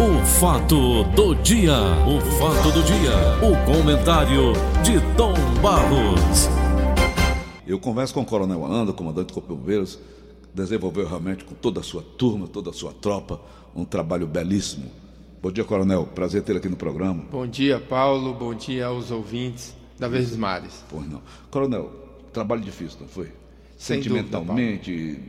O fato do dia, o fato do dia, o comentário de Tom Barros. Eu converso com o Coronel Anda, comandante do Corpo de Bombeiros, desenvolveu realmente com toda a sua turma, toda a sua tropa, um trabalho belíssimo. Bom dia, Coronel. Prazer ter aqui no programa. Bom dia, Paulo. Bom dia aos ouvintes da Verdes Mares. Pois não. Coronel, trabalho difícil, não foi? Sem Sentimentalmente, dúvida,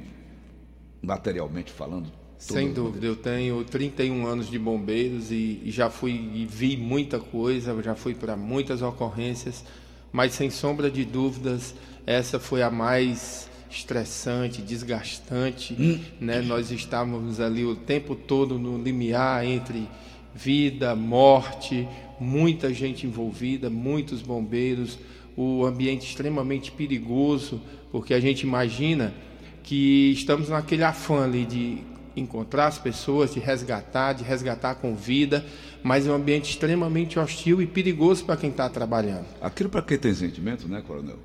materialmente falando. Sem dúvida, eu tenho 31 anos de bombeiros e, e já fui e vi muita coisa, já fui para muitas ocorrências, mas sem sombra de dúvidas, essa foi a mais estressante, desgastante, hum. né? Nós estávamos ali o tempo todo no limiar entre vida, morte, muita gente envolvida, muitos bombeiros, o ambiente extremamente perigoso, porque a gente imagina que estamos naquele afã ali de encontrar as pessoas, de resgatar, de resgatar com vida, mas é um ambiente extremamente hostil e perigoso para quem está trabalhando. Aquilo para quem tem sentimento, né, Coronel?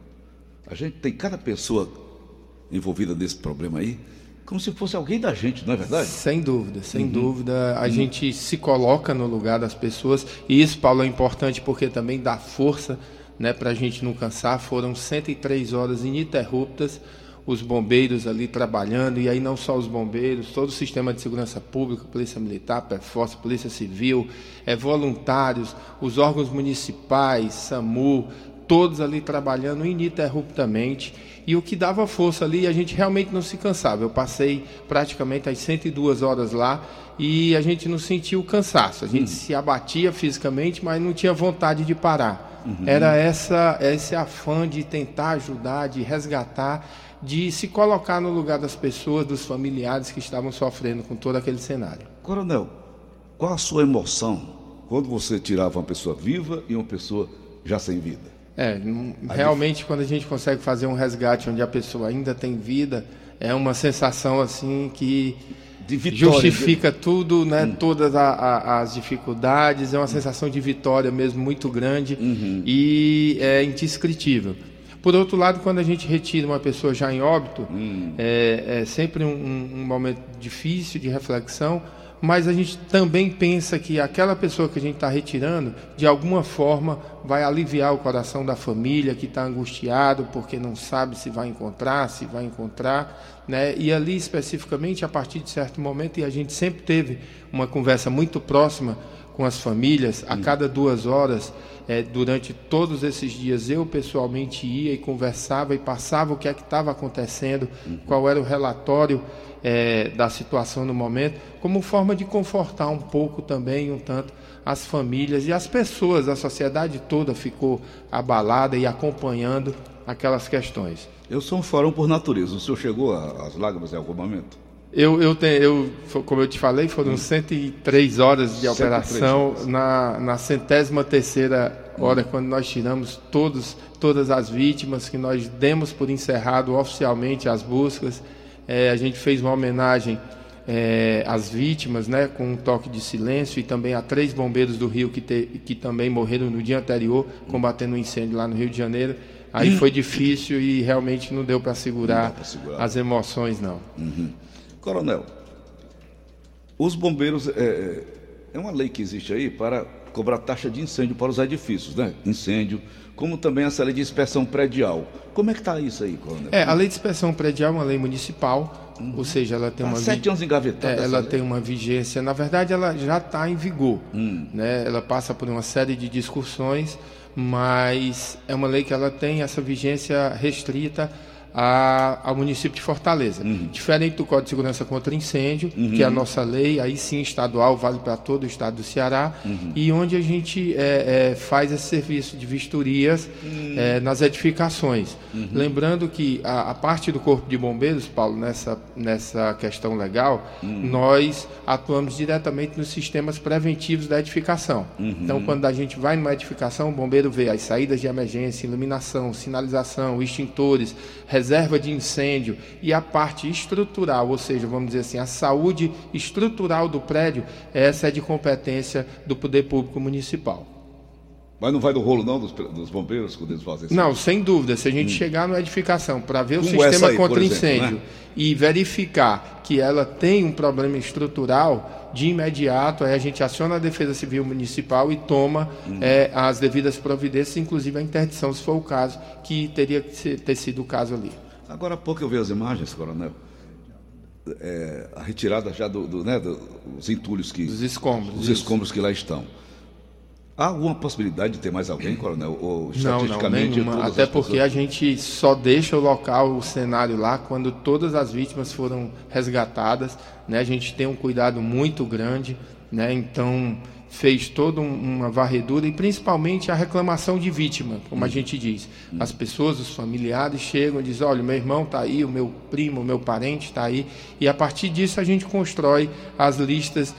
A gente tem cada pessoa envolvida nesse problema aí, como se fosse alguém da gente, não é verdade? Sem dúvida, sem uhum. dúvida. A uhum. gente se coloca no lugar das pessoas, e isso, Paulo, é importante porque também dá força né, para a gente não cansar. Foram 103 horas ininterruptas os bombeiros ali trabalhando, e aí não só os bombeiros, todo o sistema de segurança pública, Polícia Militar, Perforce, Polícia Civil, é, voluntários, os órgãos municipais, SAMU, todos ali trabalhando ininterruptamente. E o que dava força ali, a gente realmente não se cansava. Eu passei praticamente as 102 horas lá e a gente não sentiu cansaço. A gente uhum. se abatia fisicamente, mas não tinha vontade de parar. Uhum. Era essa, esse afã de tentar ajudar, de resgatar de se colocar no lugar das pessoas, dos familiares que estavam sofrendo com todo aquele cenário. Coronel, qual a sua emoção quando você tirava uma pessoa viva e uma pessoa já sem vida? É, realmente quando a gente consegue fazer um resgate onde a pessoa ainda tem vida, é uma sensação assim que vitória, justifica de... tudo, né? Hum. Todas a, a, as dificuldades, é uma sensação de vitória mesmo muito grande uhum. e é indescritível. Por outro lado, quando a gente retira uma pessoa já em óbito, hum. é, é, sempre um, um, momento difícil de reflexão, mas a gente também pensa que aquela pessoa que a gente está retirando, de alguma forma, vai aliviar o coração da família que está angustiado porque não sabe se vai encontrar, se vai encontrar, né? E ali especificamente, a partir de certo momento, e a gente sempre teve uma conversa muito próxima com as famílias, a hum. cada duas horas é, durante todos esses dias eu pessoalmente ia e conversava e passava o que é que estava acontecendo, uhum. qual era o relatório é, da situação no momento, como forma de confortar um pouco também, um tanto, as famílias e as pessoas, a sociedade toda ficou abalada e acompanhando aquelas questões. Eu sou um fórum por natureza. O senhor chegou às lágrimas em algum momento? Eu, eu, tenho, eu, como eu te falei, foram 103 horas de operação. Na, na centésima terceira hora, quando nós tiramos todos, todas as vítimas, que nós demos por encerrado oficialmente as buscas, é, a gente fez uma homenagem é, às vítimas, né, com um toque de silêncio, e também a três bombeiros do Rio que, te, que também morreram no dia anterior, combatendo um incêndio lá no Rio de Janeiro. Aí hum. foi difícil e realmente não deu para segurar, segurar, as emoções, não. Uhum. Coronel, os bombeiros, é, é, é uma lei que existe aí para cobrar taxa de incêndio para os edifícios, né? Incêndio, como também essa lei de inspeção predial. Como é que está isso aí, Coronel? É, a lei de inspeção predial é uma lei municipal, uhum. ou seja, ela tem tá uma sete anos engavetada. É, ela lei. tem uma vigência. Na verdade, ela já está em vigor, hum. né? Ela passa por uma série de discussões, mas é uma lei que ela tem essa vigência restrita a, ao município de Fortaleza. Uhum. Diferente do Código de Segurança contra Incêndio, uhum. que é a nossa lei, aí sim estadual, vale para todo o estado do Ceará, uhum. e onde a gente é, é, faz esse serviço de vistorias hum. é, nas edificações. Uhum. Lembrando que a, a, parte do Corpo de Bombeiros, Paulo, nessa, nessa questão legal, hum. nós atuamos diretamente nos sistemas preventivos da edificação. Uhum. Então, quando a gente vai numa edificação, o bombeiro vê as saídas de emergência, iluminação, sinalização, extintores, reserva de incêndio e a parte estrutural, ou seja, vamos dizer assim, a saúde estrutural do prédio, essa é de competência do Poder Público Municipal. Mas não vai no rolo não dos, dos bombeiros quando eles fazem isso? Não, sem dúvida. Se a gente hum. chegar na edificação para ver Como o sistema aí, contra exemplo, incêndio né? e verificar que ela tem um problema estrutural, de imediato aí a gente aciona a Defesa Civil Municipal e toma hum. é, as devidas providências, inclusive a interdição, se for o caso, que teria que ter sido o caso ali. Agora há pouco eu vi as imagens, coronel. É, a retirada já do, do né, dos entulhos que. Os escombros. Os escombros que lá estão. Há alguma possibilidade de ter mais alguém, coronel? Ou estatisticamente, não, não, Até porque pessoas... a gente só deixa o local, o cenário lá, quando todas as vítimas foram resgatadas. Né? A gente tem um cuidado muito grande. Né? Então, fez toda uma varredura e principalmente a reclamação de vítima, como a hum. gente diz. Hum. As pessoas, os familiares chegam e dizem: olha, meu irmão está aí, o meu primo, o meu parente está aí, e a partir disso a gente constrói as listas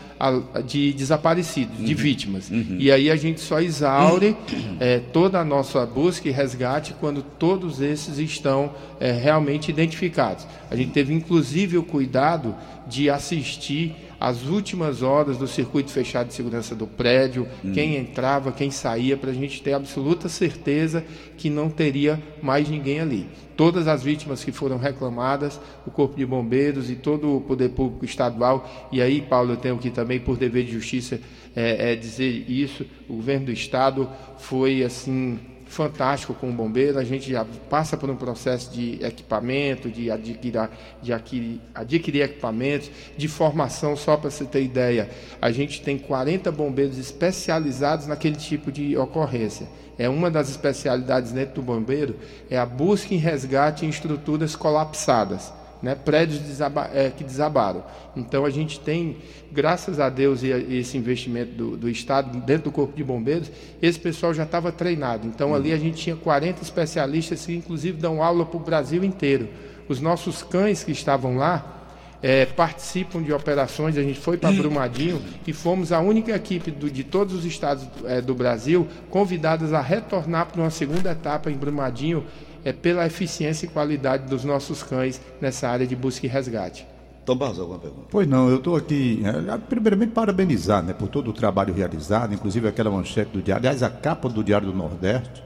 de desaparecidos, de uhum. vítimas. Uhum. E aí a gente só exaure é, toda a nossa busca e resgate quando todos esses estão é, realmente identificados. A gente teve inclusive o cuidado de assistir as últimas horas do circuito fechado de segurança do prédio, hum. quem entrava, quem saía, para a gente ter absoluta certeza que não teria mais ninguém ali. Todas as vítimas que foram reclamadas, o Corpo de Bombeiros e todo o Poder Público Estadual, e aí, Paulo, eu tenho que também, por dever de justiça, é, é dizer isso, o governo do Estado foi, assim, fantástico com o bombeiro, a gente já passa por um processo de equipamento, de adquirir, de adquirir, adquirir equipamentos, de formação, só para você ter ideia. A gente tem 40 bombeiros especializados naquele tipo de ocorrência. É uma das especialidades dentro do bombeiro, é a busca e resgate em estruturas colapsadas né, prédios desaba é, que desabaram. Então a gente tem, graças a Deus e, a, esse investimento do, do, Estado dentro do Corpo de Bombeiros, esse pessoal já estava treinado. Então ali a gente tinha 40 especialistas que inclusive dão aula para o Brasil inteiro. Os nossos cães que estavam lá é, participam de operações. A gente foi para Brumadinho e fomos a única equipe do, de todos os estados é, do Brasil convidadas a retornar para uma segunda etapa em Brumadinho é pela eficiência e qualidade dos nossos cães nessa área de busca e resgate. Tom Barros, alguma pergunta? Pois não, eu estou aqui, é, primeiramente, parabenizar né, por todo o trabalho realizado, inclusive aquela manchete do diário, aliás, a capa do Diário do Nordeste,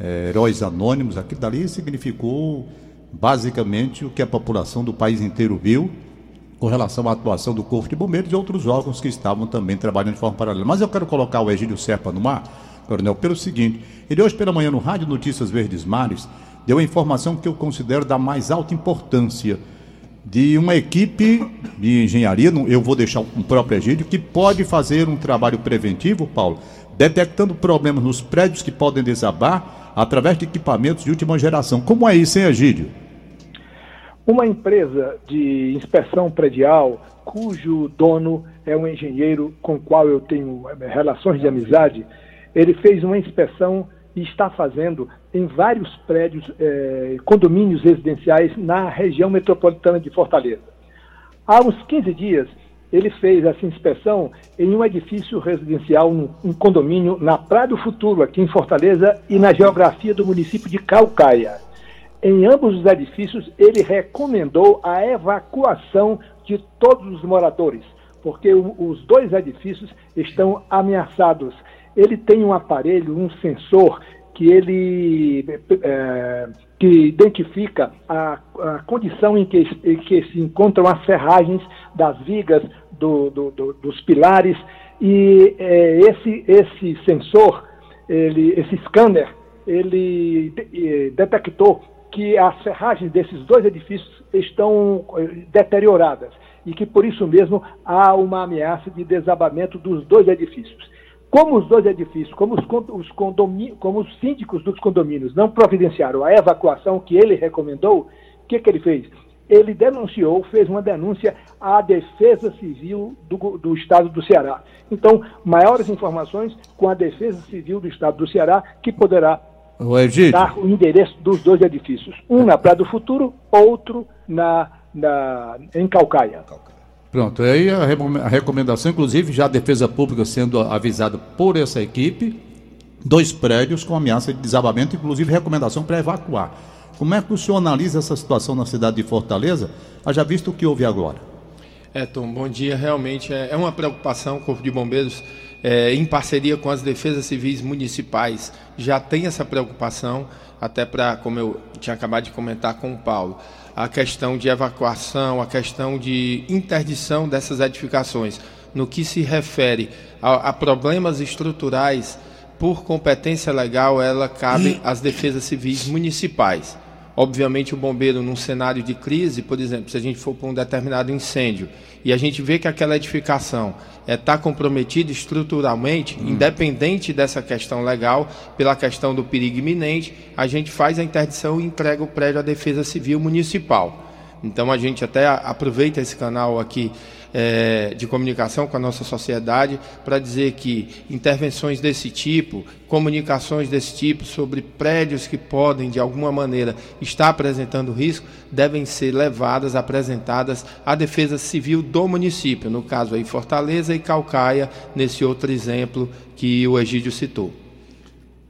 é, Heróis Anônimos, aquilo dali significou basicamente o que a população do país inteiro viu com relação à atuação do Corpo de Bombeiros e outros órgãos que estavam também trabalhando de forma paralela. Mas eu quero colocar o Egílio Serpa no mar, Coronel, pelo seguinte: ele hoje pela manhã no Rádio Notícias Verdes Mares deu a informação que eu considero da mais alta importância de uma equipe de engenharia, eu vou deixar um próprio Egídio, que pode fazer um trabalho preventivo, Paulo, detectando problemas nos prédios que podem desabar através de equipamentos de última geração. Como é isso, hein, Egídio? Uma empresa de inspeção predial, cujo dono é um engenheiro com o qual eu tenho eh, relações de amizade, ele fez uma inspeção e está fazendo em vários prédios, eh, condomínios residenciais na região metropolitana de Fortaleza. Há uns 15 dias, ele fez essa inspeção em um edifício residencial, um, um condomínio na Praia do Futuro, aqui em Fortaleza, e na geografia do município de Calcaia. Em ambos os edifícios, ele recomendou a evacuação de todos os moradores, porque o, os dois edifícios estão ameaçados ele tem um aparelho, um sensor que ele é, que identifica a, a condição em que, em que, se encontram as ferragens das vigas do, do, do, dos pilares e é, esse, esse sensor, ele, esse scanner, ele de, detectou que as ferragens desses dois edifícios estão é, deterioradas e que por isso mesmo há uma ameaça de desabamento dos dois edifícios. Como os dois edifícios, como os, os como os síndicos dos condomínios não providenciaram a evacuação que ele recomendou, o que, que ele fez? Ele denunciou, fez uma denúncia à Defesa Civil do, do Estado do Ceará. Então, maiores informações com a Defesa Civil do Estado do Ceará, que poderá dar o endereço dos dois edifícios. Um na Praia do Futuro, outro na, na, em Calcaia. Pronto, aí a, recomendação, inclusive, já a Defesa Pública sendo avisada por essa equipe, dois prédios com ameaça de desabamento, inclusive recomendação para evacuar. Como é que o senhor analisa essa situação na cidade de Fortaleza? Haja visto o que houve agora. É, Tom, bom dia. Realmente é, é uma preocupação. O Corpo de Bombeiros, é, em parceria com as defesas civis municipais, já tem essa preocupação, até para, como eu tinha acabado de comentar com o Paulo, a questão de evacuação, a questão de interdição dessas edificações. No que se refere a, a problemas estruturais, por competência legal, ela cabe às defesas civis municipais. Obviamente, o bombeiro, num cenário de crise, por exemplo, se a gente for para um determinado incêndio e a gente vê que aquela edificação está é, tá comprometida estruturalmente, hum. independente dessa questão legal, pela questão do perigo iminente, a gente faz a interdição e entrega o prédio à Defesa Civil Municipal. Então, a gente até aproveita esse canal aqui é, de comunicação com a nossa sociedade para dizer que intervenções desse tipo, comunicações desse tipo sobre prédios que podem, de alguma maneira, estar apresentando risco, devem ser levadas, apresentadas à Defesa Civil do município, no caso aí Fortaleza e Calcaia, nesse outro exemplo que o Egídio citou.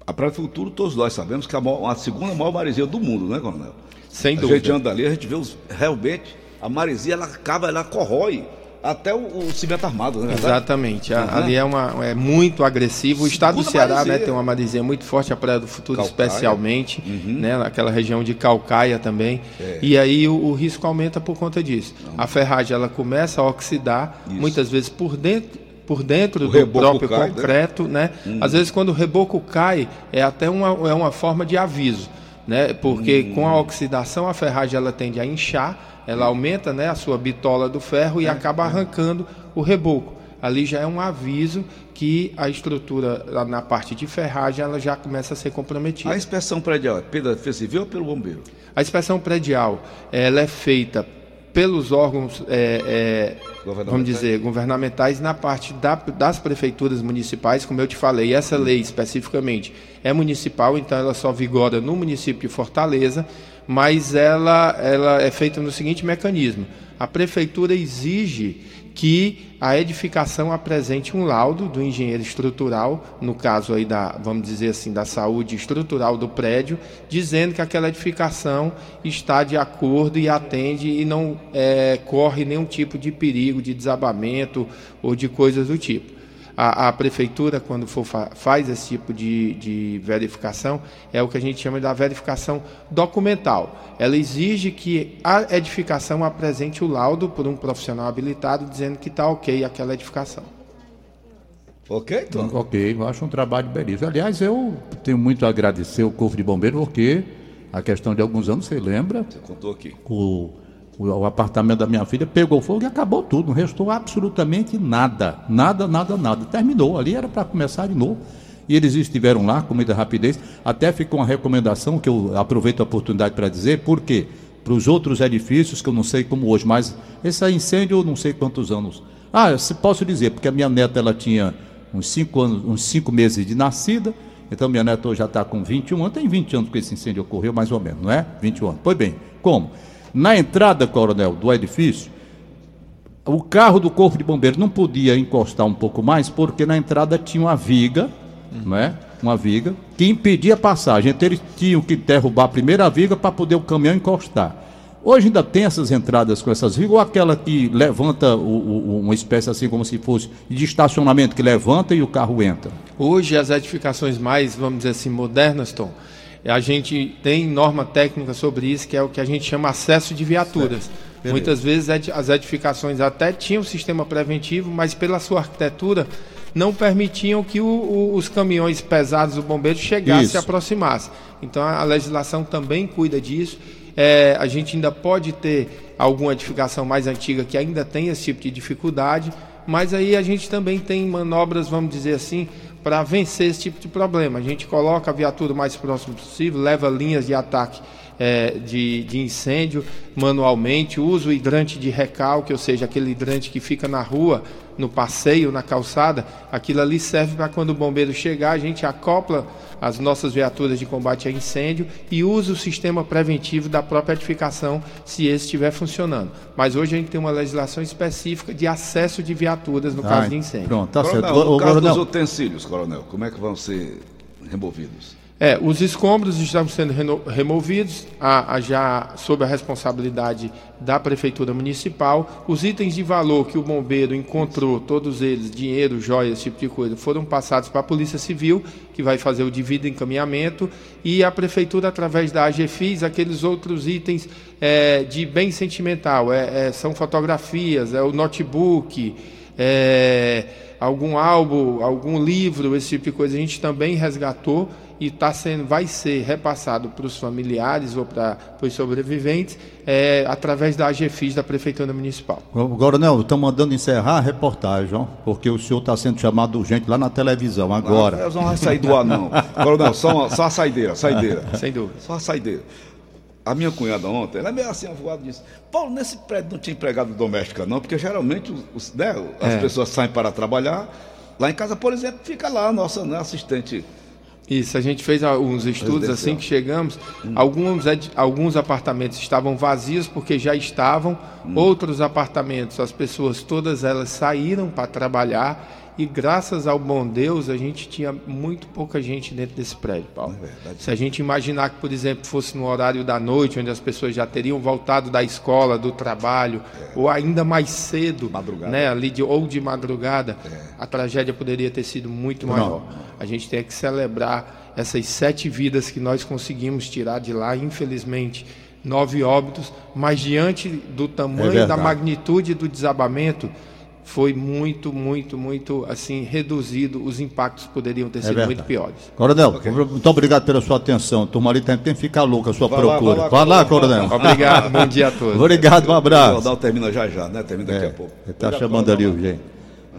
A Praia do Futuro, todos nós sabemos que é a, maior, a segunda maior maresia do mundo, né, Coronel? Sem dúvida. A gente anda ali, a gente vê os, realmente a maresia, ela acaba, ela corrói até o, o cimento armado, né? Exatamente. Uhum. Ali é, uma, é muito agressivo. O estado Segunda do Ceará né, tem uma maresia muito forte, a Praia do Futuro Calcaia. especialmente, uhum. né, naquela região de Calcaia também. É. E aí o, o, risco aumenta por conta disso. Não. A ferragem ela começa a oxidar, Isso. muitas vezes por dentro por dentro o do próprio cai, né? concreto, né? né? Hum. Às vezes quando o reboco cai, é até uma, é uma forma de aviso, né? Porque hum. com a oxidação a ferragem ela tende a inchar ela aumenta né, a sua bitola do ferro e é, acaba é. arrancando o reboco. Ali já é um aviso que a estrutura na parte de ferragem ela já começa a ser comprometida. A inspeção predial é pela Defesa Civil ou pelo bombeiro? A inspeção predial ela é feita pelos órgãos, é, é, vamos dizer, governamentais na parte da, das prefeituras municipais, como eu te falei, essa lei especificamente é municipal, então ela só vigora no município de Fortaleza mas ela, ela é feita no seguinte mecanismo: a prefeitura exige que a edificação apresente um laudo do engenheiro estrutural, no caso aí da, vamos dizer assim, da saúde estrutural do prédio, dizendo que aquela edificação está de acordo e atende e não é, corre nenhum tipo de perigo de desabamento ou de coisas do tipo a, a prefeitura, quando for, faz esse tipo de, de verificação, é o que a gente chama da verificação documental. Ela exige que a edificação apresente o laudo por um profissional habilitado dizendo que está ok aquela edificação. Ok, Tom? Ok, eu acho um trabalho belíssimo. Aliás, eu tenho muito a agradecer o Corpo de Bombeiros, porque a questão de alguns anos, você lembra? Você contou aqui. O o, apartamento da minha filha pegou fogo e acabou tudo, não restou absolutamente nada, nada, nada, nada. Terminou, ali era para começar de novo. E eles estiveram lá com muita rapidez. Até ficou uma recomendação que eu aproveito a oportunidade para dizer, porque para os outros edifícios, que eu não sei como hoje, mas esse incêndio eu não sei quantos anos. Ah, posso dizer, porque a minha neta ela tinha uns cinco anos, uns cinco meses de nascida, então minha neta hoje já está com 21 anos, tem 20 anos que esse incêndio ocorreu, mais ou menos, não é? 21 anos. Pois bem, como? Na entrada, coronel, do edifício, o carro do Corpo de Bombeiros não podia encostar um pouco mais, porque na entrada tinha uma viga, uhum. né? Uma viga, que impedia a passagem. Então eles tinham que derrubar a primeira viga para poder o caminhão encostar. Hoje ainda tem essas entradas com essas vigas, ou aquela que levanta o, o, uma espécie assim como se fosse de estacionamento que levanta e o carro entra? Hoje as edificações mais, vamos dizer assim, modernas, Tom, a gente tem norma técnica sobre isso, que é o que a gente chama acesso de viaturas. Muitas vezes as edificações até tinham sistema preventivo, mas pela sua arquitetura não permitiam que o, o, os caminhões pesados do bombeiro chegassem e aproximassem. Então a, a legislação também cuida disso. É, a gente ainda pode ter alguma edificação mais antiga que ainda tem esse tipo de dificuldade, mas aí a gente também tem manobras, vamos dizer assim, para vencer esse tipo de problema. A gente coloca a viatura o mais próximo possível, leva linhas de ataque é, de, de, incêndio manualmente, usa o hidrante de recalque, ou seja, aquele hidrante que fica na rua, no passeio, na calçada, aquilo ali serve para quando o bombeiro chegar, a gente acopla as nossas viaturas de combate a incêndio e usa o sistema preventivo da própria edificação, se esse estiver funcionando. Mas hoje a gente tem uma legislação específica de acesso de viaturas no Ai, caso de incênio. Pronto, tá coronel, certo. No o, caso coronel. dos utensílios, coronel, como é que vão ser removidos? É, os escombros estão sendo removidos, a, a, já sob a responsabilidade da Prefeitura Municipal. Os itens de valor que o bombeiro encontrou, todos eles, dinheiro, joias, esse tipo de coisa, foram passados para a Polícia Civil, que vai fazer o devido encaminhamento, e a Prefeitura, através da AGFIS, aqueles outros itens é, de bem sentimental, é, é, são fotografias, é o notebook, é, algum álbum, algum livro, esse tipo de coisa, a gente também resgatou e tá sendo, vai ser repassado para os familiares ou para os sobreviventes é, através da AGFIS da Prefeitura Municipal. Coronel, estão mandando encerrar a reportagem, ó, porque o senhor está sendo chamado urgente lá na televisão agora. Não, não vai sair do ar, não. Coronel, só, uma, só a saideira, saideira. Sem dúvida. Só a saideira. A minha cunhada ontem, ela é meio assim, advogado disse, Paulo, nesse prédio não tinha empregado doméstica não, porque geralmente os, né, as é. pessoas saem para trabalhar, lá em casa, por exemplo, fica lá a nossa né, assistente isso, a gente fez alguns estudos assim que chegamos. Hum. Alguns, alguns apartamentos estavam vazios porque já estavam, hum. outros apartamentos, as pessoas todas elas saíram para trabalhar e graças ao bom Deus, a gente tinha muito pouca gente dentro desse prédio, Paulo. É Se a gente imaginar que, por exemplo, fosse no horário da noite, onde as pessoas já teriam voltado da escola, do trabalho, é. ou ainda mais cedo, madrugada. né, ali de, ou de madrugada, é. a tragédia poderia ter sido muito maior. Não. A gente tem que celebrar essas sete vidas que nós conseguimos tirar de lá, infelizmente nove óbitos, mas diante do tamanho é da magnitude do desabamento, foi muito, muito, muito assim reduzido. Os impactos poderiam ter é sido muito piores. Coronel, okay. muito obrigado pela sua atenção. Turma ali tem, tem que ficar louca a sua vai procura. Lá, vai lá, Coronel. Obrigado, bom dia a todos. Obrigado, um abraço. O jornal termina já já, né? Termina daqui é, a pouco. Ele está chamando ali o gente.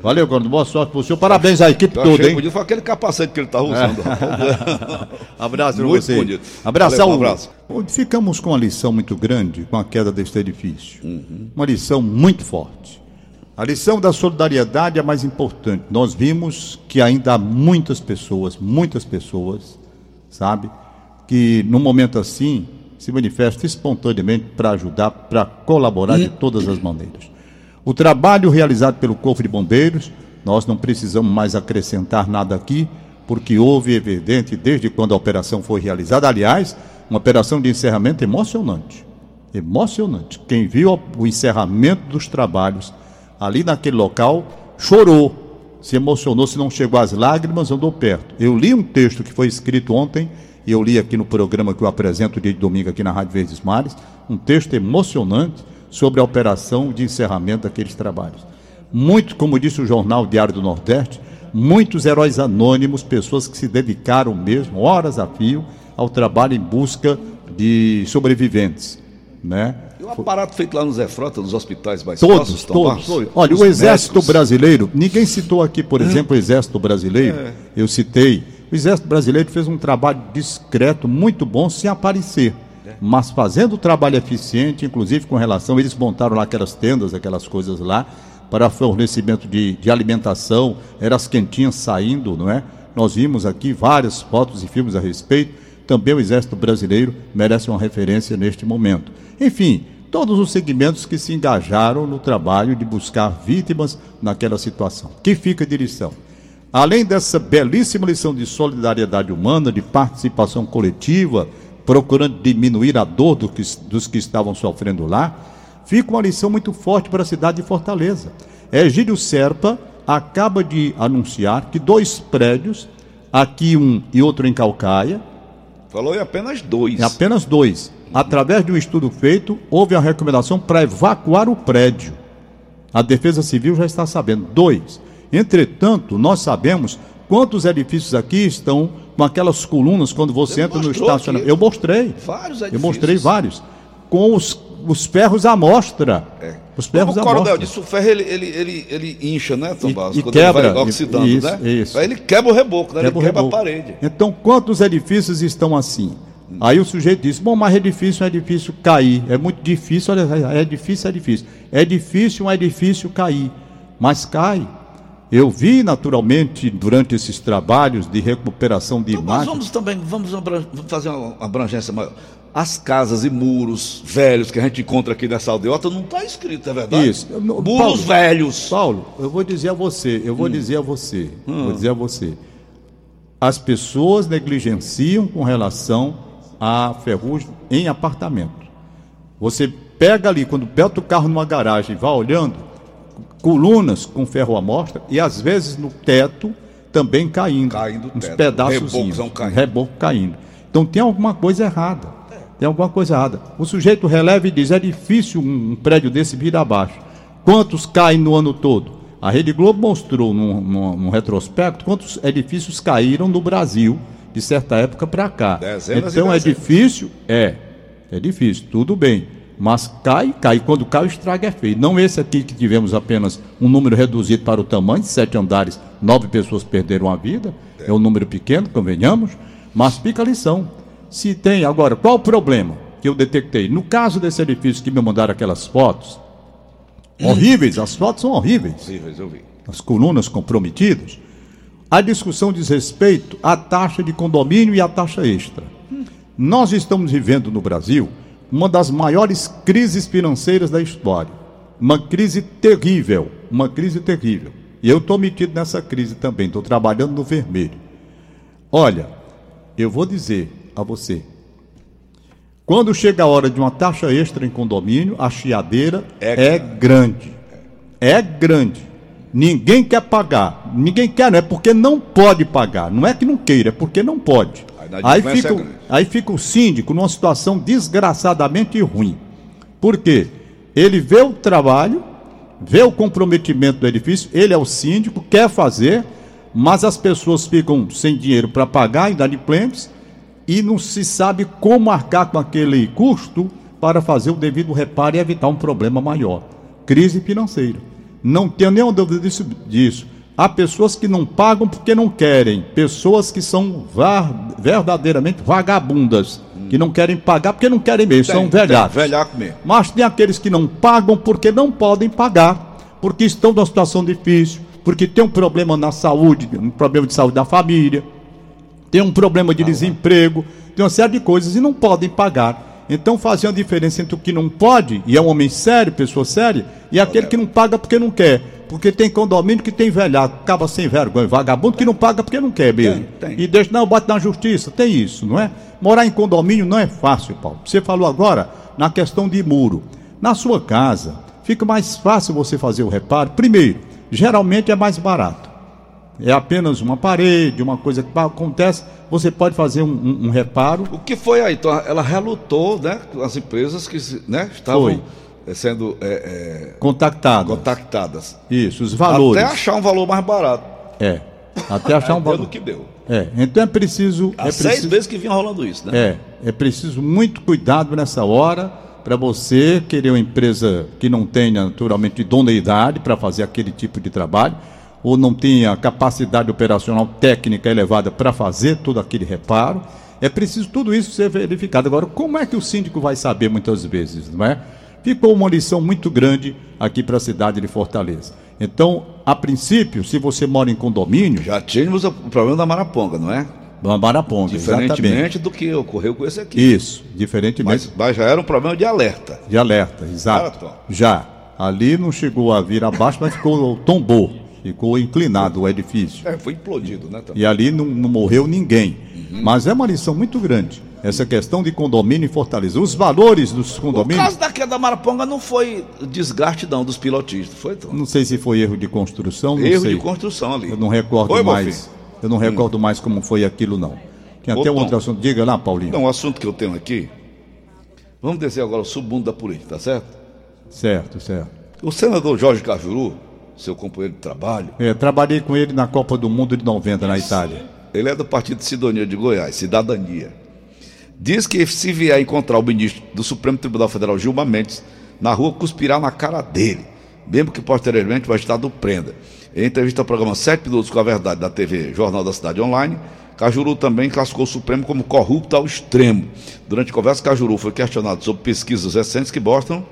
Valeu, Coronel. Boa sorte para o senhor. Parabéns à equipe toda, hein? Bonito foi aquele capacete que ele está usando. É. abraço para você. Bonito. Abraço. Valeu, um abraço. Ficamos com uma lição muito grande com a queda deste edifício. Uhum. Uma lição muito forte. A lição da solidariedade é a mais importante. Nós vimos que ainda há muitas pessoas, muitas pessoas, sabe, que num momento assim se manifestam espontaneamente para ajudar, para colaborar de todas as maneiras. O trabalho realizado pelo Corpo de Bombeiros, nós não precisamos mais acrescentar nada aqui, porque houve evidente desde quando a operação foi realizada. Aliás, uma operação de encerramento emocionante. Emocionante. Quem viu o encerramento dos trabalhos ali naquele local, chorou, se emocionou, se não chegou às lágrimas, andou perto. Eu li um texto que foi escrito ontem, e eu li aqui no programa que eu apresento dia de domingo aqui na Rádio Verdes Mares, um texto emocionante sobre a operação de encerramento daqueles trabalhos. Muito, como disse o jornal Diário do Nordeste, muitos heróis anônimos, pessoas que se dedicaram mesmo, horas a fio, ao trabalho em busca de sobreviventes, né? E o aparato feito lá no Zé Frota, nos hospitais mais todos, próximos, todos. Olha, o Exército médicos. Brasileiro, ninguém citou aqui, por exemplo, o Exército Brasileiro, é. eu citei. O Exército Brasileiro fez um trabalho discreto, muito bom, sem aparecer. É. Mas fazendo o trabalho eficiente, inclusive com relação, eles montaram lá aquelas tendas, aquelas coisas lá, para fornecimento de, de alimentação, eram as quentinhas saindo, não é? Nós vimos aqui várias fotos e filmes a respeito. Também o Exército Brasileiro merece uma referência neste momento. Enfim, todos os segmentos que se engajaram no trabalho de buscar vítimas naquela situação. Que fica de lição? Além dessa belíssima lição de solidariedade humana, de participação coletiva, procurando diminuir a dor do que, dos que estavam sofrendo lá, fica uma lição muito forte para a cidade de Fortaleza. Egílio Serpa acaba de anunciar que dois prédios, aqui um e outro em Calcaia. Falou em apenas dois. Em apenas dois através de um estudo feito, houve a recomendação para evacuar o prédio. A Defesa Civil já está sabendo. Dois. Entretanto, nós sabemos quantos edifícios aqui estão com aquelas colunas quando você entra no estacionamento. Eu mostrei. Vários edifícios. Eu mostrei vários. Com os, os ferros à mostra. É. Os ferros à mostra. O coronel disse, o ferro ele, ele, ele, ele incha, né, Tomás? E, e quebra. vai oxidando, isso, né? Isso. Aí ele quebra o reboco, né? Quebra ele quebra a parede. Então, quantos edifícios estão assim? Aí o sujeito disse: Bom, mas é difícil um edifício cair. É muito difícil, olha, é difícil, é difícil. É difícil um edifício cair, mas cai. Eu vi naturalmente durante esses trabalhos de recuperação de então, imagens. vamos também vamos fazer uma abrangência maior. As casas e muros velhos que a gente encontra aqui nessa aldeota não está escrito, é verdade? Isso. Muros Paulo, velhos. Paulo, eu vou dizer a você, eu vou hum. dizer a você, hum. vou dizer a você. as pessoas negligenciam com relação à ferrugem em apartamento. Você pega ali, quando bota o carro numa garagem e vai olhando, colunas com ferro à mostra e às vezes no teto também caindo. Caindo uns teto. pedaços. caindo. Reboco caindo. Então tem alguma coisa errada. Tem alguma coisa errada. O sujeito releva e diz: é difícil um prédio desse vir abaixo. Quantos caem no ano todo? A Rede Globo mostrou num, retrospecto quantos edifícios caíram no Brasil de certa época para cá. Dezenas então é difícil? É. É difícil, tudo bem. Mas cai, cai. Quando cai, o estrago é feio. Não esse aqui que tivemos apenas um número reduzido para o tamanho, sete andares, nove pessoas perderam a vida. É, é um número pequeno, convenhamos. Mas fica a lição. Se tem. Agora, qual o problema que eu detectei? No caso desse edifício que me mandaram aquelas fotos, horríveis, as fotos são horríveis. Horríveis, eu vi. As colunas comprometidas. A discussão diz respeito à taxa de condomínio e à taxa extra. Nós estamos vivendo no Brasil uma das maiores crises financeiras da história. Uma crise terrível, uma crise terrível. E eu estou metido nessa crise também, estou trabalhando no vermelho. Olha, eu vou dizer a você, quando chega a hora de uma taxa extra em condomínio, a chiadeira é, é grande. É grande. Ninguém quer pagar. Ninguém quer, não é porque não pode pagar. Não é que não queira, é porque não pode. Aí fica, é aí fica o síndico numa situação desgraçadamente ruim. Por quê? Ele vê o trabalho, vê o comprometimento do edifício, ele é o síndico, quer fazer, mas as pessoas ficam sem dinheiro para pagar inadimplentes e não se sabe como arcar com aquele custo para fazer o devido reparo e evitar um problema maior. Crise financeira. Não tenho nenhuma dúvida disso. disso. Há pessoas que não pagam porque não querem, pessoas que são verdadeiramente vagabundas, hum. que não querem pagar porque não querem mesmo, tem, são velhacos. Velhaco mesmo. Mas tem aqueles que não pagam porque não podem pagar, porque estão numa situação difícil, porque tem um problema na saúde, um problema de saúde da família, tem um problema de ah, desemprego, tem uma série de coisas e não podem pagar. Então fazia uma diferença entre o que não pode, e é um homem sério, pessoa séria, e aquele que não paga porque não quer. Porque tem condomínio que tem velhaco, acaba sem vergonha, vagabundo que não paga porque não quer mesmo. Tem, tem. E deixa, não, bate na justiça. Tem isso, não é? Morar em condomínio não é fácil, Paulo. Você falou agora na questão de muro. Na sua casa, fica mais fácil você fazer o reparo. Primeiro, geralmente é mais barato. É apenas uma parede, uma coisa que acontece, você pode fazer um, um, um reparo. O que foi aí? Então, ela relutou, né? As empresas que né, estavam. Foi é, sendo é, é, contactadas. contactadas. Isso, os valores. Até achar um valor mais barato. É. Até achar um valor. que deu. É, então é preciso. Há é seis preciso, meses que vinha rolando isso, né? É, é preciso muito cuidado nessa hora para você querer uma empresa que não tenha naturalmente idoneidade para fazer aquele tipo de trabalho ou não tenha capacidade operacional técnica elevada para fazer todo aquele reparo. É preciso tudo isso ser verificado. Agora, como é que o síndico vai saber muitas vezes, não é? ficou uma lição muito grande aqui para a cidade de Fortaleza. Então, a princípio, se você mora em condomínio. Já tínhamos o problema da Maraponga, não é? Da Maraponga, Diferentemente exatamente. do que ocorreu com esse aqui. Isso, diferentemente. Mas, mas já era um problema de alerta. De alerta, exato. já. Ali não chegou a vir abaixo, mas ficou tombou. Ficou inclinado o edifício. É, foi implodido, né? Também. E ali não, não morreu ninguém. Uhum. Mas é uma lição muito grande essa questão de condomínio em Fortaleza. Os valores dos condomínios. O caso da queda da Maraponga não foi desgaste não dos pilotistas, foi? Tom? Não sei se foi erro de construção. Erro sei. de construção ali. Eu não recordo foi, mais. Eu não recordo hum. mais como foi aquilo não. Tem até Ô, um outro assunto. Diga lá, Paulinho. Não, um assunto que eu tenho aqui. Vamos descer agora o submundo da política, tá certo? Certo, certo. O senador Jorge Cajuru, seu companheiro de trabalho. É, trabalhei com ele na Copa do Mundo de 90 na Itália. Ele é do Partido Sidonia de Goiás, Cidadania. Diz que se vier encontrar o ministro do Supremo Tribunal Federal, Gilmar Mendes, na rua, cuspirá na cara dele, mesmo que posteriormente vai estar do prenda. Em entrevista ao programa 7 Minutos com a Verdade da TV Jornal da Cidade Online, Cajuru também classificou o Supremo como corrupto ao extremo. Durante a conversa, Cajuru foi questionado sobre pesquisas recentes que mostram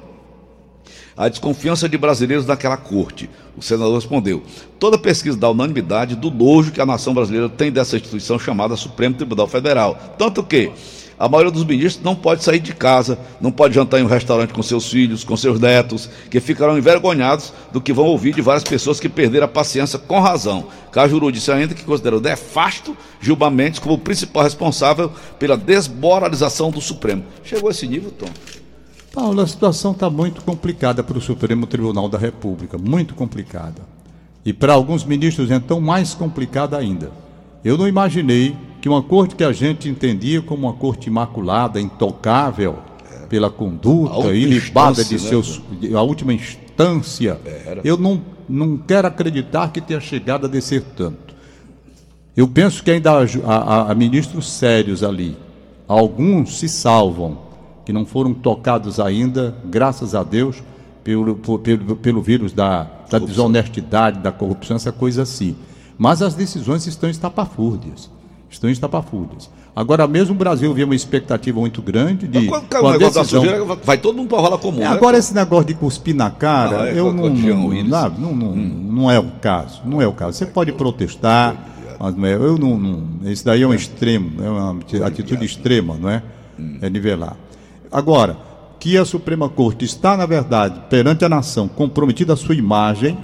a desconfiança de brasileiros naquela corte. O senador respondeu: toda pesquisa dá unanimidade do nojo que a nação brasileira tem dessa instituição chamada Supremo Tribunal Federal. Tanto que A maioria dos ministros não pode sair de casa, não pode jantar em um restaurante com seus filhos, com seus netos, que ficarão envergonhados do que vão ouvir de várias pessoas que perderam a paciência com razão. Cajuru disse ainda que considerou nefasto Gilmar Mendes como o principal responsável pela desmoralização do Supremo. Chegou a esse nível, Tom? Paulo, a situação está muito complicada para o Supremo Tribunal da República, muito complicada. E para alguns ministros, então, mais complicada ainda. Eu não imaginei que uma corte que a gente entendia como uma corte imaculada, intocável, é. pela conduta, ilibada de né? seus. a última instância. Era. Eu não, não quero acreditar que tenha chegado a descer tanto. Eu penso que ainda há, há, há ministros sérios ali. Alguns se salvam, que não foram tocados ainda, graças a Deus, pelo, pelo, pelo vírus da, da desonestidade, da corrupção, essa coisa assim. Mas as decisões estão estapafúrdias. Estão estapafúrdias. Agora mesmo o Brasil vê uma expectativa muito grande de. Mas quando, a decisão... sujeira, vai todo mundo para rola comum. É, né? Agora, esse negócio de cuspir na cara, ah, é, eu não, não, não, não, hum. não é o caso. Não é o caso. Você pode protestar, mas não é, eu não, não. Esse daí é um extremo, é uma atitude extrema, não é? Hum. É nivelar. Agora, que a Suprema Corte está, na verdade, perante a nação, comprometida a sua imagem,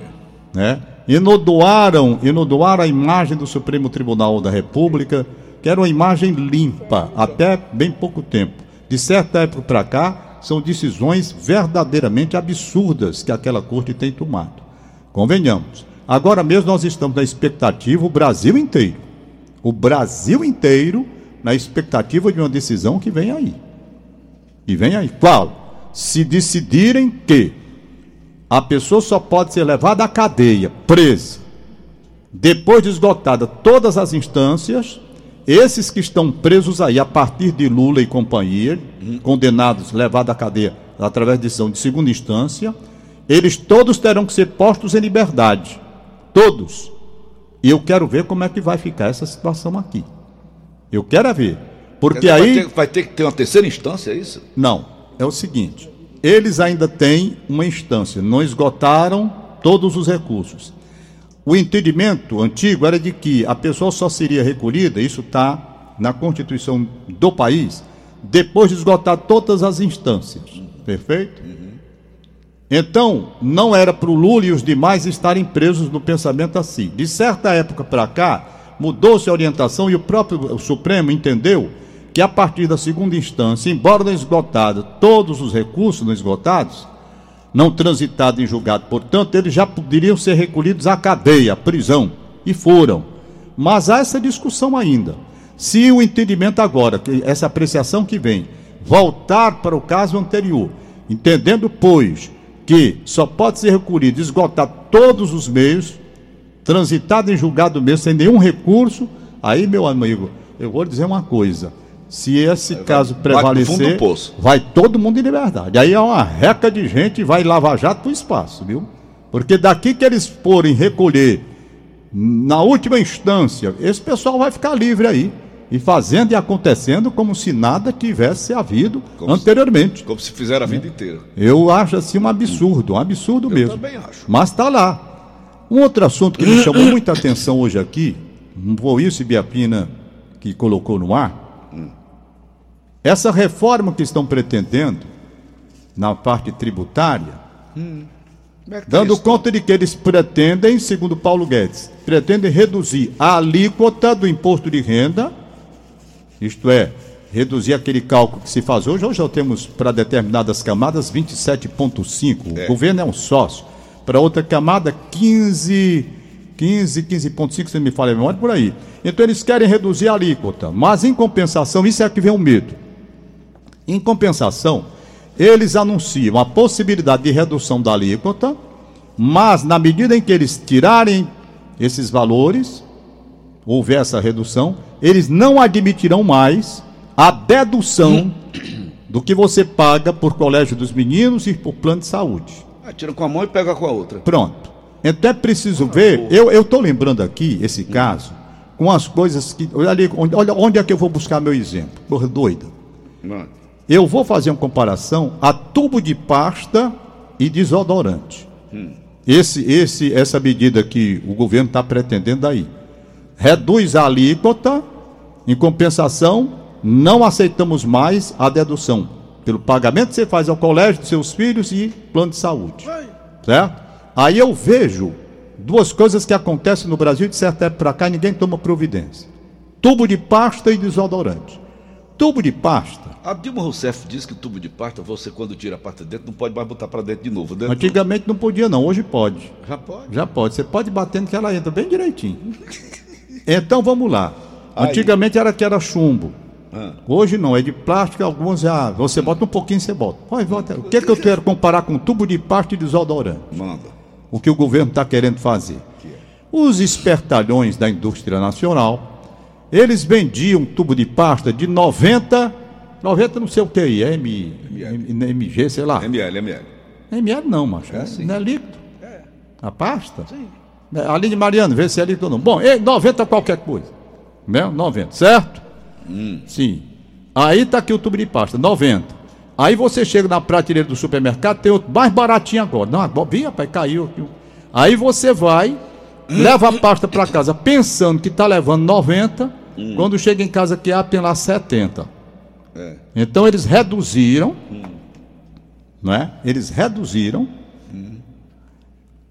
né? enodoaram, enodoaram a imagem do Supremo Tribunal da República, que era uma imagem limpa até bem pouco tempo. De certa época para cá, são decisões verdadeiramente absurdas que aquela corte tem tomado. Convenhamos. Agora mesmo nós estamos na expectativa, o Brasil inteiro, o Brasil inteiro, na expectativa de uma decisão que vem aí. E vem aí. Qual? Se decidirem que a pessoa só pode ser levada à cadeia, presa. Depois de esgotada todas as instâncias, esses que estão presos aí a partir de Lula e companhia, condenados, levados à cadeia através de decisão de segunda instância, eles todos terão que ser postos em liberdade. Todos. E eu quero ver como é que vai ficar essa situação aqui. Eu quero ver. Porque aí. Vai ter, vai ter que ter uma terceira instância, é isso? Não. É o seguinte: eles ainda têm uma instância, não esgotaram todos os recursos. O entendimento antigo era de que a pessoa só seria recolhida, isso está na Constituição do país, depois de esgotar todas as instâncias. Perfeito? Então, não era para o Lula e os demais estarem presos no pensamento assim. De certa época para cá, mudou-se a orientação e o próprio Supremo entendeu que a partir da segunda instância, embora não esgotado todos os recursos não esgotados, não transitados em julgado, portanto, eles já poderiam ser recolhidos à cadeia, à prisão, e foram. Mas há essa discussão ainda. Se o entendimento agora, essa apreciação que vem, voltar para o caso anterior, entendendo, pois, que só pode ser recolhido, esgotar todos os meios, transitado em julgado mesmo, sem nenhum recurso, aí, meu amigo, eu vou dizer uma coisa se esse caso prevalecer, vai todo mundo em liberdade. Aí é uma reca de gente vai lavar jato o espaço, viu? Porque daqui que eles forem recolher, na última instância, esse pessoal vai ficar livre aí. E fazendo e acontecendo como se nada tivesse havido como anteriormente. Se, como se fizeram a vida inteira. Eu acho assim um absurdo, um absurdo Eu mesmo. Também acho. Mas está lá. Um outro assunto que me chamou muita atenção hoje aqui, foi isso, Biapina, que colocou no ar, essa reforma que estão pretendendo na parte tributária, hum, é dando isso? conta de que eles pretendem, segundo Paulo Guedes, pretendem reduzir a alíquota do imposto de renda, isto é, reduzir aquele cálculo que se faz hoje. Hoje já temos para determinadas camadas 27,5. É. O governo é um sócio. Para outra camada, 15, 15, 15,5, se me fala a memória, por aí. Então eles querem reduzir a alíquota, mas em compensação, isso é que vem o medo. Em compensação, eles anunciam a possibilidade de redução da alíquota, mas na medida em que eles tirarem esses valores, houver essa redução, eles não admitirão mais a dedução do que você paga por colégio dos meninos e por plano de saúde. Ah, tira com a mão e pega com a outra. Pronto. Então é preciso ah, ver. Eu estou lembrando aqui esse caso com as coisas que. Olha, ali, olha onde é que eu vou buscar meu exemplo. Porra, doida. Mano. Eu vou fazer uma comparação a tubo de pasta e desodorante. Hum. Esse, esse, essa medida que o governo está pretendendo aí. Reduz a alíquota, em compensação, não aceitamos mais a dedução pelo pagamento que você faz ao colégio dos seus filhos e plano de saúde. Certo? Aí eu vejo duas coisas que acontecem no Brasil de certa época para cá e ninguém toma providência: tubo de pasta e desodorante. Tubo de pasta. A Dilma Rousseff diz que o tubo de pasta, você quando tira a pasta dentro, não pode mais botar para dentro de novo. Dentro Antigamente não podia, não, hoje pode. Já pode? Já pode. Você pode batendo que ela entra bem direitinho. então vamos lá. Aí. Antigamente era que era chumbo. Ah. Hoje não, é de plástico, alguns já. Você bota um pouquinho, você bota. Pode, bota. O que, é que eu quero comparar com tubo de pasta e desodorante? Manda. O que o governo está querendo fazer. É? Os espertalhões da indústria nacional eles vendiam tubo de pasta de 90, 90 não sei o que aí, é M, M, MG, sei lá. ML, ML. ML não, macho. É. Não é líquido? É. A pasta? Sim. É, Aline Mariano, vê se é líquido ou não. Bom, 90 qualquer coisa. Né? 90, certo? Hum. Sim. Aí tá aqui o tubo de pasta, 90. Aí você chega na prateleira do supermercado, tem outro mais baratinho agora. Não, agora, vi, rapaz, caiu. Aí você vai, leva a pasta para casa pensando que está levando 90 Hum. Quando chega em casa que há, tem lá 70. É. Então eles reduziram, hum. não é? Eles reduziram. Hum.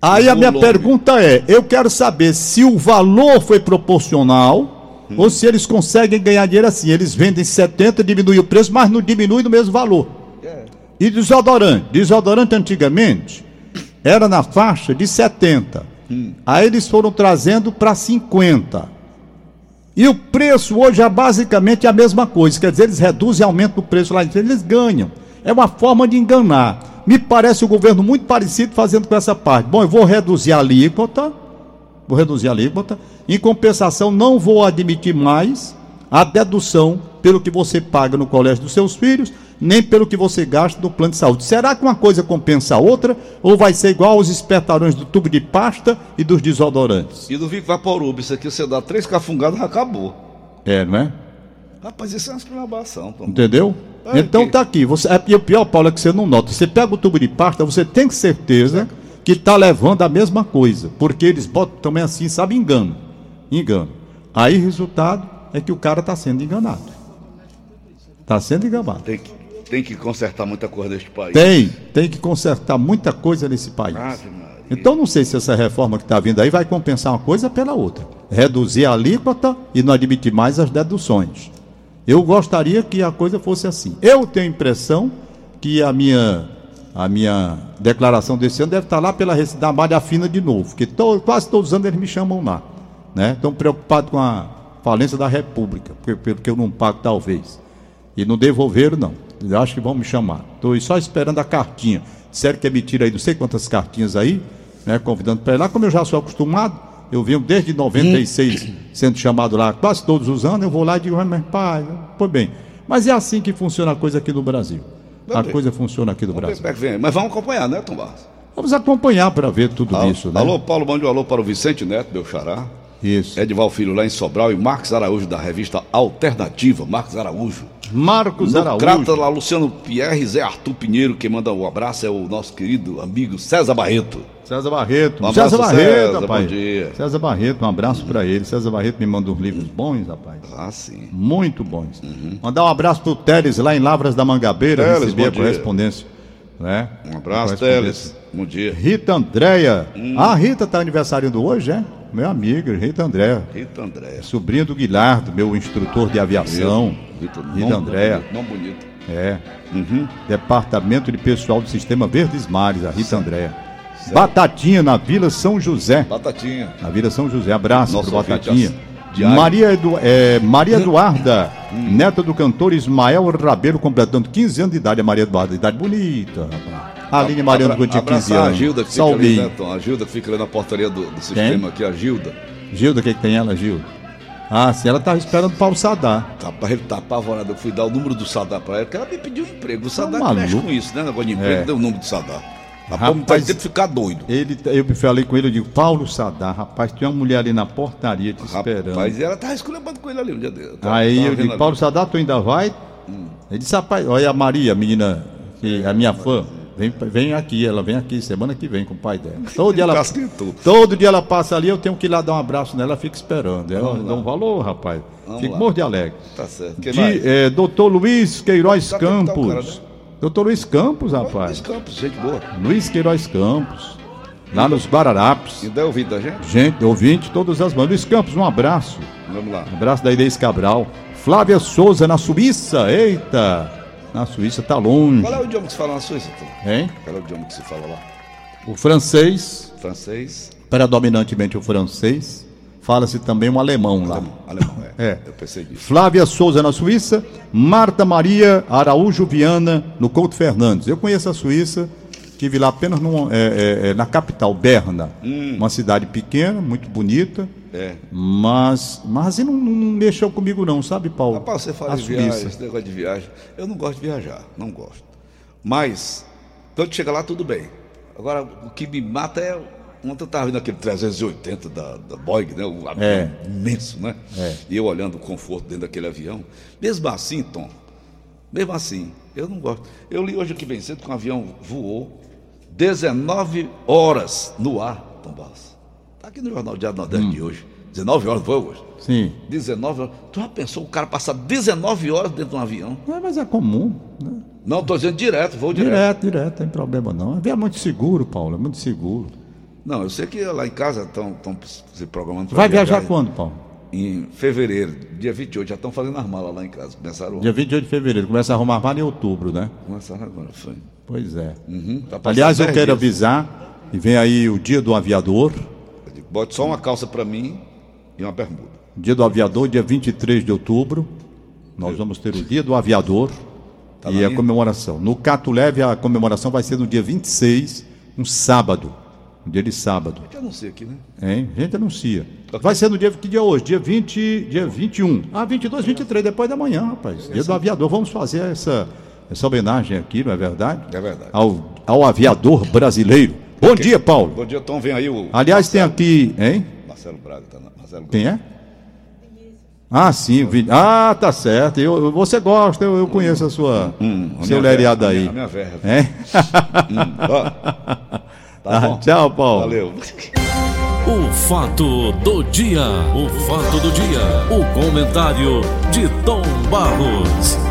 Aí a minha pergunta é: eu quero saber se o valor foi proporcional hum. ou se eles conseguem ganhar dinheiro assim. Eles vendem 70, diminui o preço, mas não diminui no mesmo valor. É. E desodorante? Desodorante antigamente era na faixa de 70. Hum. Aí eles foram trazendo para 50. E o preço hoje é basicamente a mesma coisa, quer dizer, eles reduzem e aumentam o preço lá, eles ganham. É uma forma de enganar. Me parece o governo muito parecido fazendo com essa parte. Bom, eu vou reduzir a alíquota, vou reduzir a alíquota, em compensação não vou admitir mais a dedução pelo que você paga no colégio dos seus filhos, nem pelo que você gasta no plano de saúde. Será que uma coisa compensa a outra ou vai ser igual aos espertarões do tubo de pasta e dos desodorantes? E do Vico Vaporub, isso aqui você dá três cafungadas acabou. É, não é? Rapaz, isso é uma exclamação. Entendeu? É então que... tá aqui. Você, é, e o pior, Paulo, é que você não nota. Você pega o tubo de pasta, você tem certeza que está levando a mesma coisa. Porque eles botam também assim, sabe, engano. Engano. Aí, resultado é que o cara está sendo enganado. Está sendo enganado. Tem que, tem que consertar muita coisa neste país. Tem, tem que consertar muita coisa nesse país. então não sei se essa reforma que está vindo aí vai compensar uma coisa pela outra. Reduzir a alíquota e não admitir mais as deduções. Eu gostaria que a coisa fosse assim. Eu tenho a impressão que a minha, a minha declaração desse ano deve estar lá pela da malha fina de novo, porque to, quase todos os anos eles me chamam lá. Né? Estão preocupados com a falência da República, pelo que eu não pago talvez. E não devolveram, não. Eu acho que vão me chamar. Estou só esperando a cartinha. Disseram que emitir aí não sei quantas cartinhas aí, né, convidando para ir lá. Como eu já sou acostumado, eu venho desde 96 sendo chamado lá quase todos os anos, eu vou lá e digo, mas pai, foi bem. Mas é assim que funciona a coisa aqui no Brasil. a coisa funciona aqui no vamos Brasil. Ver, mas vamos acompanhar, né, Tom Barros? Vamos acompanhar para ver tudo alô, isso. Né? Alô, Paulo, mande um alô para o Vicente Neto, meu xará. Isso. Edival Filho lá em Sobral e Marcos Araújo da revista Alternativa. Marcos Araújo. Marcos Araújo. Crata lá, Luciano Pierre, Zé Arthur Pinheiro, quem manda o um abraço é o nosso querido amigo César Barreto. César Barreto. Um César Barreto, César, rapaz. Bom dia. César Barreto, um abraço uhum. para ele. César Barreto me manda uns livros bons, rapaz. Ah, sim. Muito bons. Uhum. Mandar um abraço pro Teles lá em Lavras da Mangabeira, Teles, receber a correspondência. Né? Um abraço, Teles. Bom dia. Rita Andréia. Hum. A Rita tá aniversariando hoje, é? Meu amigo, Rita Andréia. Rita Andréia. Sobrinha do Guilherme, meu instrutor de aviação. Rita, Rita Andréia. Não bonito. É. Uhum. Departamento de Pessoal do Sistema Verdes Mares, a Rita Andréia. Batatinha na Vila São José. Batatinha. Na Vila São José. Abraço pro Batatinha. Maria, Edu, é, Maria Eduarda, hum. neta do cantor Ismael Rabelo, completando 15 anos de idade. A Maria Eduarda, idade bonita, rapaz. Aline Mariano, tinha 15 anos. a Gilda que fica ali, né, Tom? A Gilda que fica ali na portaria do, do sistema aqui, a Gilda. Gilda, o que, que tem ela, Gilda? Ah, sim, ela estava esperando o Paulo Sadar. Tá, ele tá apavorado. Eu fui dar o número do Sadar para ela, porque ela me pediu um emprego. O Sadar tá mexe com isso, né? Negócio de emprego, é. deu o número do Sadar. Rapaz, vai ter que ficar doido. Ele, eu falei com ele, eu digo, Paulo Sadar, rapaz, tem uma mulher ali na portaria te rapaz, esperando. Mas ela tava esculhambando com ele ali um dia dele. Aí eu digo, Paulo Sadar, tu ainda vai? Hum. Ele disse, rapaz, olha a Maria, a menina, que, a minha fã. Vem, vem aqui, ela vem aqui semana que vem com o pai dela. Todo dia ela, todo dia ela passa ali, eu tenho que ir lá dar um abraço nela, ela fica esperando. Ela dá um valor, rapaz. Vamos Fico morto de alegre. Tá certo. De, é, doutor Luiz Queiroz tá Campos. Cara, né? Doutor Luiz Campos, rapaz. Luiz Campos, gente boa. Luiz Queiroz Campos. Lá nos Guararapes. E dá ouvido da gente? Gente, ouvinte, todas as bandas. Luiz Campos, um abraço. Vamos lá. Um abraço da Inês Cabral. Flávia Souza na Suíça. Eita! Na Suíça tá longe. Qual é o idioma que se fala na Suíça? Então? Hein? Qual é o idioma que se fala lá? O francês. Francês. Predominantemente o francês. Fala-se também um alemão lá. Alemão, alemão é. é. Eu pensei disso. Flávia Souza na Suíça. Marta Maria Araújo Viana no Couto Fernandes. Eu conheço a Suíça. Estive lá apenas num, é, é, é, na capital, Berna. Hum. Uma cidade pequena, muito bonita. É. Mas, mas não, não, mexeu comigo não, sabe, Paulo? Rapaz, você fala de viagem, esse negócio de viagem. Eu não gosto de viajar, não gosto. Mas, quando chega lá, tudo bem. Agora, o que me mata é. Ontem eu estava vendo aquele 380 da, da Boeing, né? O avião é. imenso, né? É. E eu olhando o conforto dentro daquele avião. Mesmo assim, Tom, mesmo assim, eu não gosto. Eu li hoje aqui bem cedo que um avião voou 19 horas no ar, Tom Barros. Aqui no Jornal Diário Nordeste hum. de hoje. 19 horas, foi hoje? Sim. 19 horas. Tu já pensou o cara passar 19 horas dentro de um avião? Não, mas é comum. Né? Não, estou dizendo direto, vou direto. Direto, direto, tem problema não. É muito seguro, Paulo, é muito seguro. Não, eu sei que lá em casa estão se programando para Vai viajar, viajar quando, Paulo? Em fevereiro, dia 28, já estão fazendo as malas lá em casa. Começaram Dia 28 de fevereiro, começa a arrumar mala em outubro, né? Começaram agora, foi. Pois é. Uhum, tá Aliás, eu quero dias. avisar, e vem aí o dia do aviador, Bote só uma calça para mim e uma bermuda. Dia do aviador, dia 23 de outubro. Nós vamos ter o dia do aviador tá e a comemoração. No Cato Leve, a comemoração vai ser no dia 26, um sábado. Um dia de sábado. A gente anuncia aqui, né? Hein? A gente anuncia. Vai ser no dia que dia é hoje? Dia 20, dia 21. Ah, 22, 23, depois da manhã, rapaz. Dia do aviador. Vamos fazer essa, essa homenagem aqui, não é verdade? É verdade. Ao, ao aviador brasileiro. Bom dia, Paulo. Bom dia, Tom. Vem aí o. Aliás, Marcelo. tem aqui, hein? Marcelo Braga, tá na... Marcelo Quem é? Ah, sim, vi... ah, tá certo. Eu, você gosta, eu, eu conheço a sua hum, hum seu lereado aí. A minha, a minha verba. É? hum, tá ah, tchau, Paulo. Valeu. O fato do dia, o fato do dia, o comentário de Tom Barros.